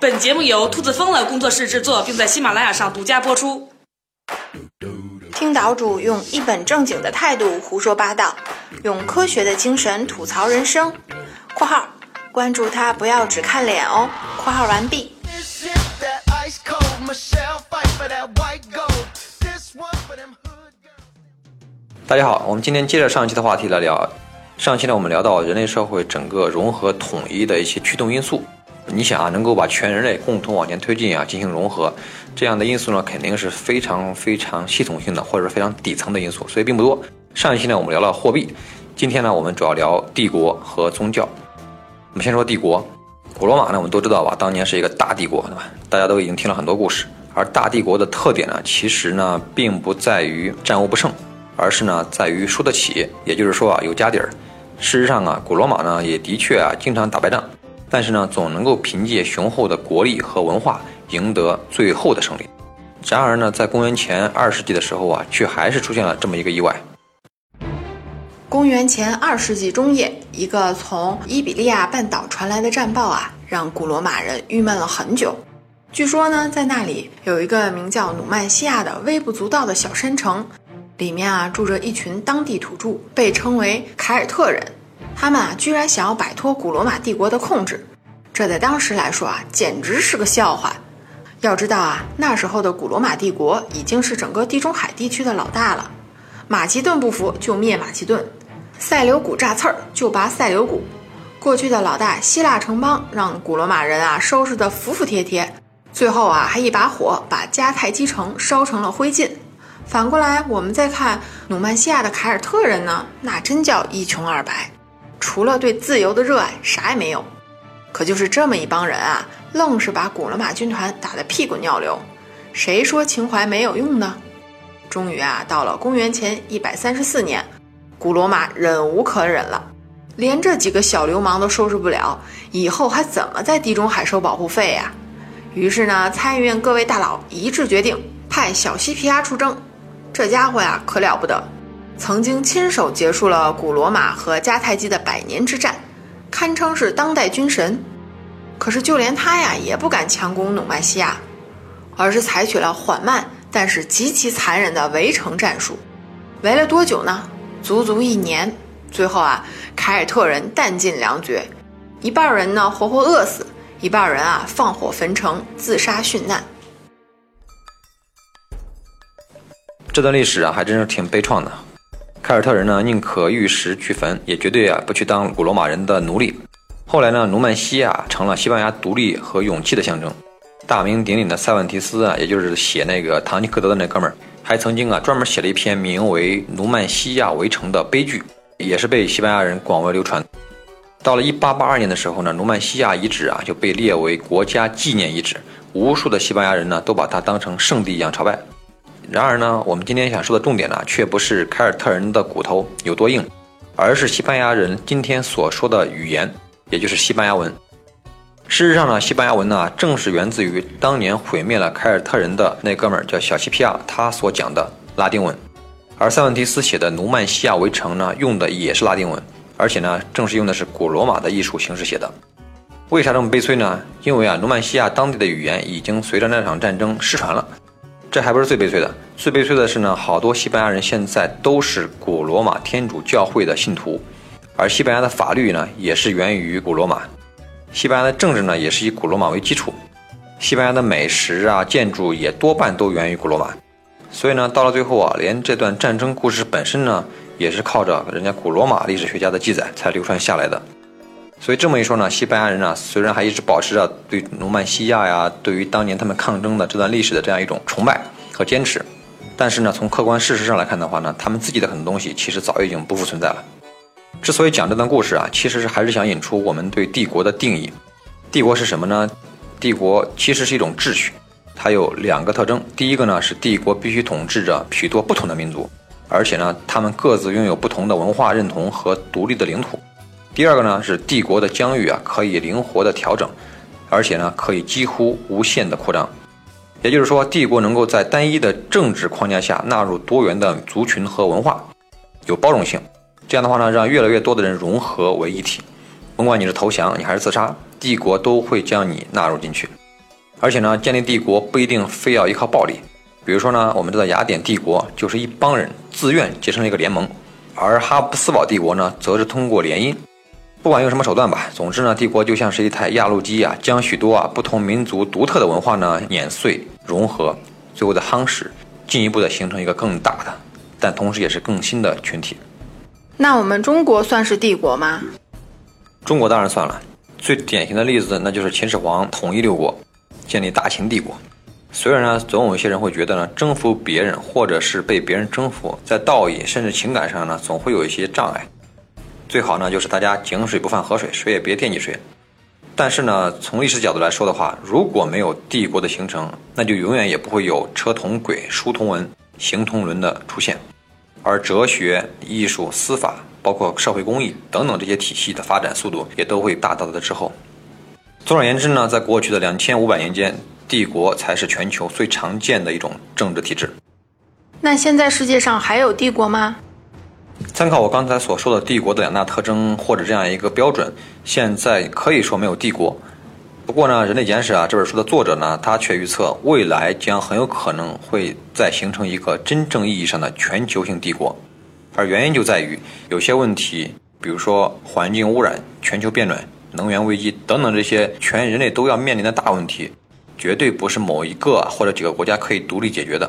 本节目由兔子疯了工作室制作，并在喜马拉雅上独家播出。听岛主用一本正经的态度胡说八道，用科学的精神吐槽人生。（括号关注他，不要只看脸哦。）（括号完毕。）大家好，我们今天接着上期的话题来聊。上期呢，我们聊到人类社会整个融合统一的一些驱动因素。你想啊，能够把全人类共同往前推进啊，进行融合，这样的因素呢，肯定是非常非常系统性的，或者是非常底层的因素，所以并不多。上一期呢，我们聊了货币，今天呢，我们主要聊帝国和宗教。我们先说帝国，古罗马呢，我们都知道吧，当年是一个大帝国，对吧？大家都已经听了很多故事。而大帝国的特点呢，其实呢，并不在于战无不胜，而是呢，在于输得起，也就是说啊，有家底儿。事实上啊，古罗马呢，也的确啊，经常打败仗。但是呢，总能够凭借雄厚的国力和文化赢得最后的胜利。然而呢，在公元前二世纪的时候啊，却还是出现了这么一个意外。公元前二世纪中叶，一个从伊比利亚半岛传来的战报啊，让古罗马人郁闷了很久。据说呢，在那里有一个名叫努曼西亚的微不足道的小山城，里面啊住着一群当地土著，被称为凯尔特人。他们啊，居然想要摆脱古罗马帝国的控制，这在当时来说啊，简直是个笑话。要知道啊，那时候的古罗马帝国已经是整个地中海地区的老大了。马其顿不服就灭马其顿，塞琉古炸刺儿就拔塞琉古。过去的老大希腊城邦让古罗马人啊收拾得服服帖帖，最后啊还一把火把迦太基城烧成了灰烬。反过来，我们再看努曼西亚的凯尔特人呢，那真叫一穷二白。除了对自由的热爱，啥也没有。可就是这么一帮人啊，愣是把古罗马军团打得屁滚尿流。谁说情怀没有用呢？终于啊，到了公元前一百三十四年，古罗马忍无可忍了，连这几个小流氓都收拾不了，以后还怎么在地中海收保护费呀？于是呢，参议院各位大佬一致决定派小西皮亚出征。这家伙呀，可了不得。曾经亲手结束了古罗马和迦太基的百年之战，堪称是当代军神。可是就连他呀，也不敢强攻努曼西亚，而是采取了缓慢但是极其残忍的围城战术。围了多久呢？足足一年。最后啊，凯尔特人弹尽粮绝，一半人呢活活饿死，一半人啊放火焚城，自杀殉难。这段历史啊，还真是挺悲怆的。凯尔特人呢，宁可玉石俱焚，也绝对啊不去当古罗马人的奴隶。后来呢，努曼西亚成了西班牙独立和勇气的象征。大名鼎鼎的塞万提斯啊，也就是写那个《堂吉诃德》的那哥们儿，还曾经啊专门写了一篇名为《努曼西亚围城》的悲剧，也是被西班牙人广为流传。到了1882年的时候呢，努曼西亚遗址啊就被列为国家纪念遗址，无数的西班牙人呢都把它当成圣地一样朝拜。然而呢，我们今天想说的重点呢，却不是凯尔特人的骨头有多硬，而是西班牙人今天所说的语言，也就是西班牙文。事实上呢，西班牙文呢，正是源自于当年毁灭了凯尔特人的那哥们儿叫小西皮亚，他所讲的拉丁文。而塞万提斯写的《努曼西亚围城》呢，用的也是拉丁文，而且呢，正是用的是古罗马的艺术形式写的。为啥这么悲催呢？因为啊，努曼西亚当地的语言已经随着那场战争失传了。这还不是最悲催的，最悲催的是呢，好多西班牙人现在都是古罗马天主教会的信徒，而西班牙的法律呢，也是源于古罗马，西班牙的政治呢，也是以古罗马为基础，西班牙的美食啊、建筑也多半都源于古罗马，所以呢，到了最后啊，连这段战争故事本身呢，也是靠着人家古罗马历史学家的记载才流传下来的。所以这么一说呢，西班牙人呢，虽然还一直保持着对努曼西亚呀，对于当年他们抗争的这段历史的这样一种崇拜和坚持，但是呢，从客观事实上来看的话呢，他们自己的很多东西其实早已经不复存在了。之所以讲这段故事啊，其实是还是想引出我们对帝国的定义。帝国是什么呢？帝国其实是一种秩序，它有两个特征。第一个呢是帝国必须统治着许多不同的民族，而且呢，他们各自拥有不同的文化认同和独立的领土。第二个呢是帝国的疆域啊可以灵活的调整，而且呢可以几乎无限的扩张，也就是说帝国能够在单一的政治框架下纳入多元的族群和文化，有包容性。这样的话呢让越来越多的人融合为一体，甭管你是投降你还是自杀，帝国都会将你纳入进去。而且呢，建立帝国不一定非要依靠暴力。比如说呢，我们知道雅典帝国就是一帮人自愿结成了一个联盟，而哈布斯堡帝国呢，则是通过联姻。不管用什么手段吧，总之呢，帝国就像是一台压路机啊，将许多啊不同民族独特的文化呢碾碎、融合，最后的夯实，进一步的形成一个更大的，但同时也是更新的群体。那我们中国算是帝国吗？中国当然算了，最典型的例子那就是秦始皇统一六国，建立大秦帝国。虽然呢，总有一些人会觉得呢，征服别人或者是被别人征服，在道义甚至情感上呢，总会有一些障碍。最好呢，就是大家井水不犯河水，谁也别惦记谁。但是呢，从历史角度来说的话，如果没有帝国的形成，那就永远也不会有车同轨、书同文、行同伦的出现。而哲学、艺术、司法，包括社会公益等等这些体系的发展速度，也都会大大的滞后。总而言之呢，在过去的两千五百年间，帝国才是全球最常见的一种政治体制。那现在世界上还有帝国吗？参考我刚才所说的帝国的两大特征或者这样一个标准，现在可以说没有帝国。不过呢，《人类简史》啊这本书的作者呢，他却预测未来将很有可能会再形成一个真正意义上的全球性帝国。而原因就在于有些问题，比如说环境污染、全球变暖、能源危机等等这些全人类都要面临的大问题，绝对不是某一个或者几个国家可以独立解决的。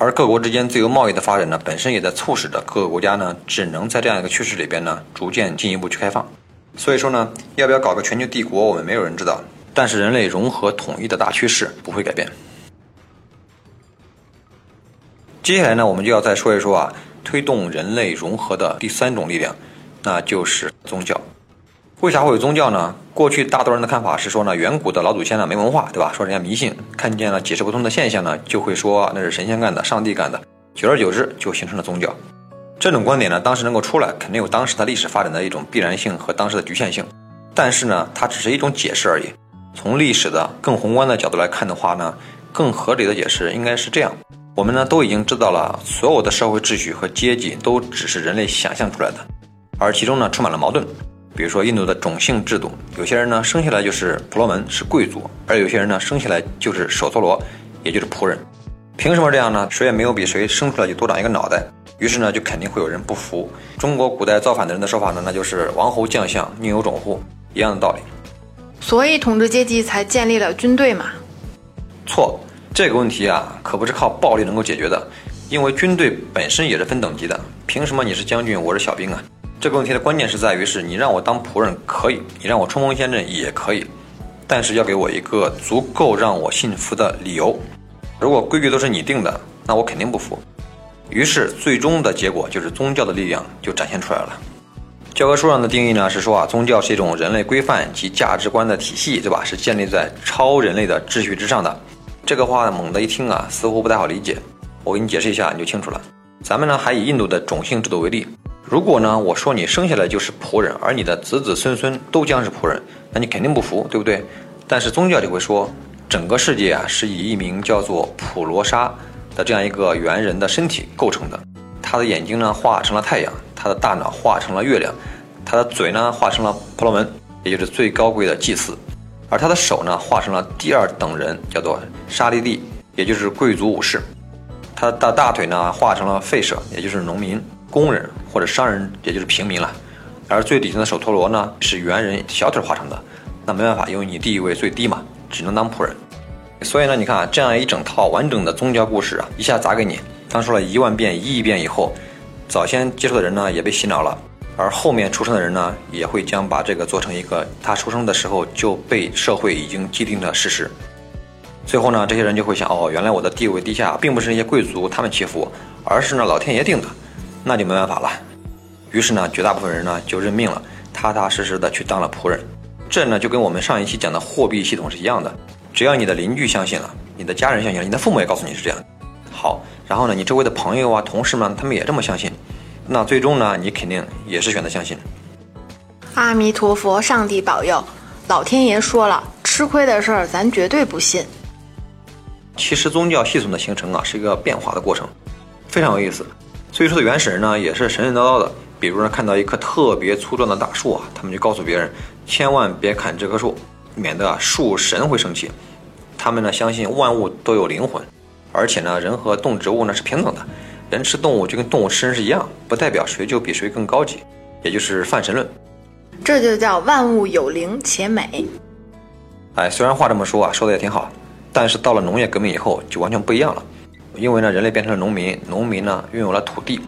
而各国之间自由贸易的发展呢，本身也在促使着各个国家呢，只能在这样一个趋势里边呢，逐渐进一步去开放。所以说呢，要不要搞个全球帝国，我们没有人知道。但是人类融合统一的大趋势不会改变。接下来呢，我们就要再说一说啊，推动人类融合的第三种力量，那就是宗教。为啥会有宗教呢？过去大多人的看法是说呢，远古的老祖先呢没文化，对吧？说人家迷信，看见了解释不通的现象呢，就会说那是神仙干的，上帝干的。久而久之，就形成了宗教。这种观点呢，当时能够出来，肯定有当时的历史发展的一种必然性和当时的局限性。但是呢，它只是一种解释而已。从历史的更宏观的角度来看的话呢，更合理的解释应该是这样：我们呢都已经知道了，所有的社会秩序和阶级都只是人类想象出来的，而其中呢充满了矛盾。比如说印度的种姓制度，有些人呢生下来就是婆罗门，是贵族；而有些人呢生下来就是首陀罗，也就是仆人。凭什么这样呢？谁也没有比谁生出来就多长一个脑袋。于是呢，就肯定会有人不服。中国古代造反的人的说法呢，那就是王侯将相宁有种乎？一样的道理。所以统治阶级才建立了军队嘛？错，这个问题啊，可不是靠暴力能够解决的。因为军队本身也是分等级的，凭什么你是将军，我是小兵啊？这个问题的关键是在于，是你让我当仆人可以，你让我冲锋陷阵也可以，但是要给我一个足够让我信服的理由。如果规矩都是你定的，那我肯定不服。于是最终的结果就是宗教的力量就展现出来了。教科书上的定义呢是说啊，宗教是一种人类规范及价值观的体系，对吧？是建立在超人类的秩序之上的。这个话猛地一听啊，似乎不太好理解。我给你解释一下，你就清楚了。咱们呢还以印度的种姓制度为例。如果呢，我说你生下来就是仆人，而你的子子孙孙都将是仆人，那你肯定不服，对不对？但是宗教就会说，整个世界啊是以一名叫做普罗沙的这样一个猿人的身体构成的，他的眼睛呢化成了太阳，他的大脑化成了月亮，他的嘴呢化成了婆罗门，也就是最高贵的祭祀，而他的手呢化成了第二等人，叫做沙利利，也就是贵族武士，他的大腿呢化成了吠舍，也就是农民。工人或者商人，也就是平民了，而最底层的首陀罗呢，是猿人小腿化成的，那没办法，因为你地位最低嘛，只能当仆人。所以呢，你看啊，这样一整套完整的宗教故事啊，一下砸给你，当说了一万遍、一亿遍以后，早先接受的人呢也被洗脑了，而后面出生的人呢，也会将把这个做成一个他出生的时候就被社会已经既定的事实。最后呢，这些人就会想，哦，原来我的地位低下，并不是那些贵族他们欺负我，而是呢老天爷定的。那就没办法了，于是呢，绝大部分人呢就认命了，踏踏实实的去当了仆人。这呢就跟我们上一期讲的货币系统是一样的，只要你的邻居相信了，你的家人相信了，你的父母也告诉你是这样。好，然后呢，你周围的朋友啊、同事们，他们也这么相信，那最终呢，你肯定也是选择相信。阿弥陀佛，上帝保佑，老天爷说了，吃亏的事儿咱绝对不信。其实宗教系统的形成啊，是一个变化的过程，非常有意思。最初的原始人呢，也是神神叨叨的。比如呢，看到一棵特别粗壮的大树啊，他们就告诉别人，千万别砍这棵树，免得啊树神会生气。他们呢相信万物都有灵魂，而且呢人和动植物呢是平等的，人吃动物就跟动物吃人是一样，不代表谁就比谁更高级，也就是泛神论。这就叫万物有灵且美。哎，虽然话这么说啊，说的也挺好，但是到了农业革命以后就完全不一样了，因为呢人类变成了农民，农民呢拥有了土地，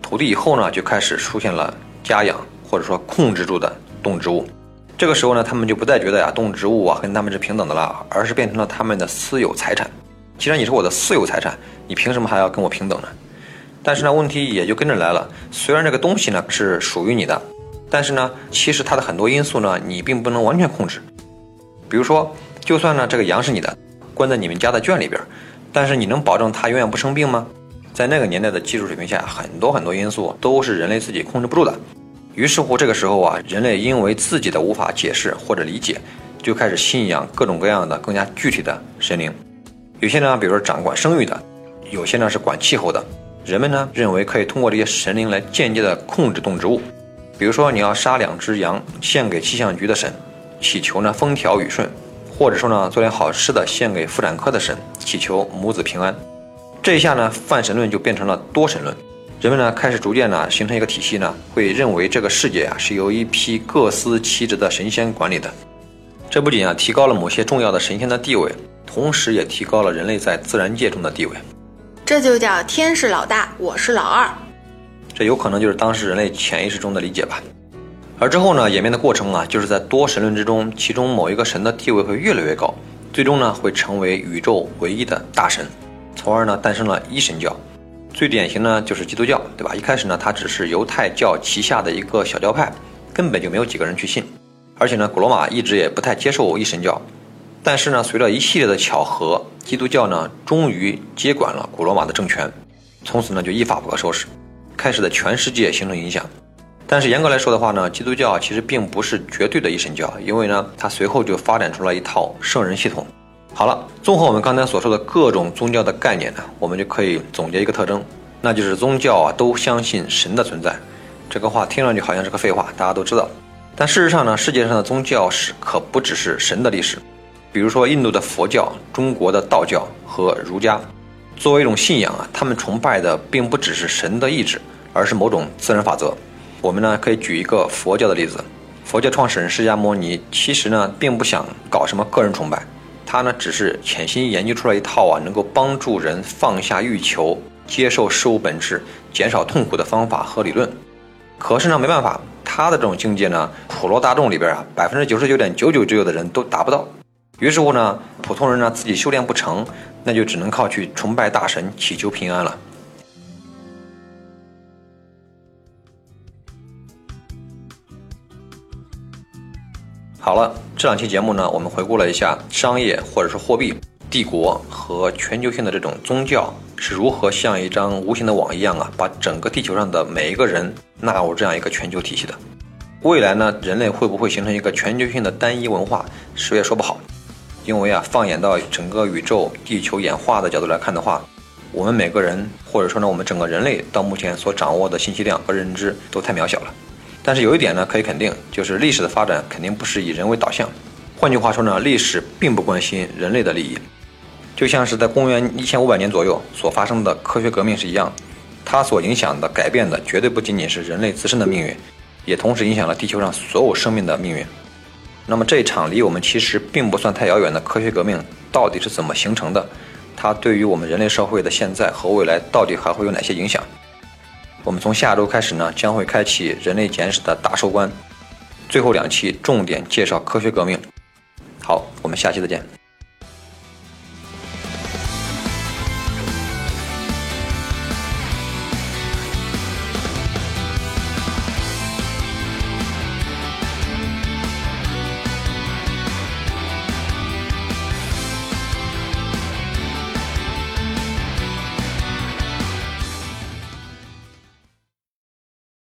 土地以后呢就开始出现了家养或者说控制住的动植物。这个时候呢，他们就不再觉得呀，动植物啊跟他们是平等的了，而是变成了他们的私有财产。既然你是我的私有财产，你凭什么还要跟我平等呢？但是呢，问题也就跟着来了。虽然这个东西呢是属于你的，但是呢，其实它的很多因素呢，你并不能完全控制。比如说，就算呢这个羊是你的，关在你们家的圈里边，但是你能保证它永远不生病吗？在那个年代的技术水平下，很多很多因素都是人类自己控制不住的。于是乎，这个时候啊，人类因为自己的无法解释或者理解，就开始信仰各种各样的更加具体的神灵。有些呢，比如说掌管生育的；有些呢是管气候的。人们呢认为可以通过这些神灵来间接的控制动植物。比如说，你要杀两只羊献给气象局的神，祈求呢风调雨顺；或者说呢做点好吃的献给妇产科的神，祈求母子平安。这一下呢，泛神论就变成了多神论。人们呢开始逐渐呢形成一个体系呢，会认为这个世界啊是由一批各司其职的神仙管理的。这不仅啊提高了某些重要的神仙的地位，同时也提高了人类在自然界中的地位。这就叫天是老大，我是老二。这有可能就是当时人类潜意识中的理解吧。而之后呢演变的过程啊，就是在多神论之中，其中某一个神的地位会越来越高，最终呢会成为宇宙唯一的大神，从而呢诞生了一神教。最典型呢就是基督教，对吧？一开始呢，它只是犹太教旗下的一个小教派，根本就没有几个人去信。而且呢，古罗马一直也不太接受一神教。但是呢，随着一系列的巧合，基督教呢终于接管了古罗马的政权，从此呢就一发不可收拾，开始在全世界形成影响。但是严格来说的话呢，基督教其实并不是绝对的一神教，因为呢，它随后就发展出了一套圣人系统。好了，综合我们刚才所说的各种宗教的概念呢，我们就可以总结一个特征，那就是宗教啊都相信神的存在。这个话听上去好像是个废话，大家都知道。但事实上呢，世界上的宗教史可不只是神的历史。比如说印度的佛教、中国的道教和儒家，作为一种信仰啊，他们崇拜的并不只是神的意志，而是某种自然法则。我们呢可以举一个佛教的例子，佛教创始人释迦牟尼其实呢并不想搞什么个人崇拜。他呢，只是潜心研究出来一套啊，能够帮助人放下欲求、接受事物本质、减少痛苦的方法和理论。可是呢，没办法，他的这种境界呢，普罗大众里边啊，百分之九十九点九九九九的人都达不到。于是乎呢，普通人呢自己修炼不成，那就只能靠去崇拜大神，祈求平安了。好了，这两期节目呢，我们回顾了一下商业或者是货币、帝国和全球性的这种宗教是如何像一张无形的网一样啊，把整个地球上的每一个人纳入这样一个全球体系的。未来呢，人类会不会形成一个全球性的单一文化，谁也说不好。因为啊，放眼到整个宇宙、地球演化的角度来看的话，我们每个人或者说呢，我们整个人类到目前所掌握的信息量和认知都太渺小了。但是有一点呢，可以肯定，就是历史的发展肯定不是以人为导向。换句话说呢，历史并不关心人类的利益。就像是在公元一千五百年左右所发生的科学革命是一样，它所影响的、改变的绝对不仅仅是人类自身的命运，也同时影响了地球上所有生命的命运。那么这一场离我们其实并不算太遥远的科学革命到底是怎么形成的？它对于我们人类社会的现在和未来到底还会有哪些影响？我们从下周开始呢，将会开启《人类简史》的大收官，最后两期重点介绍科学革命。好，我们下期再见。